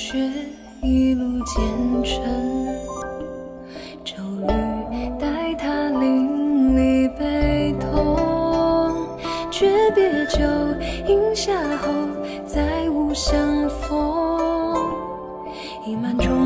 雪一路兼程，骤雨待他淋漓悲痛，诀别酒饮下后再无相逢。已满中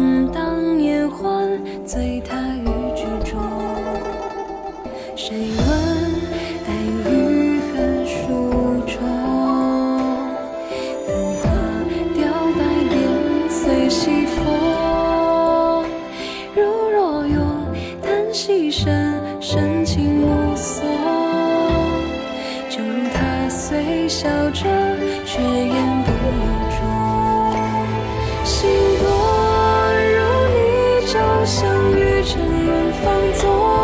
叹息声，深情目送。就如他虽笑着，却言不由衷。心多如你，朝，相遇沉沦放纵。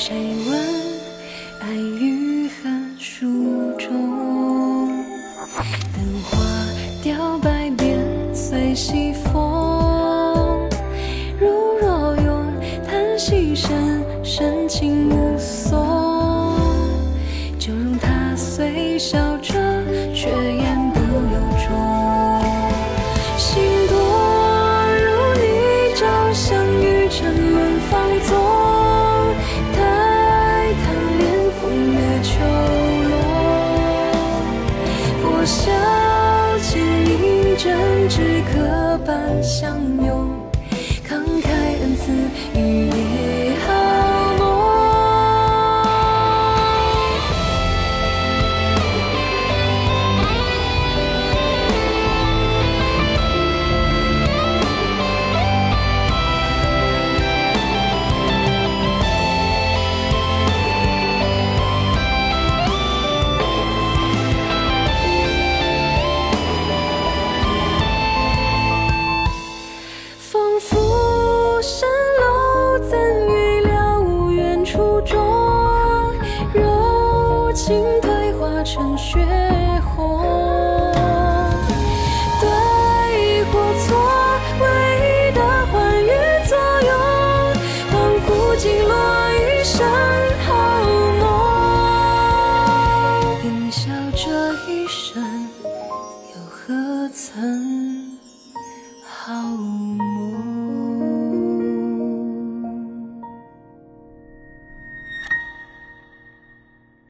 谁问爱与恨书中？灯花凋白便随西风。如若用叹息声，深情无争执刻板，相拥。心退化成血红。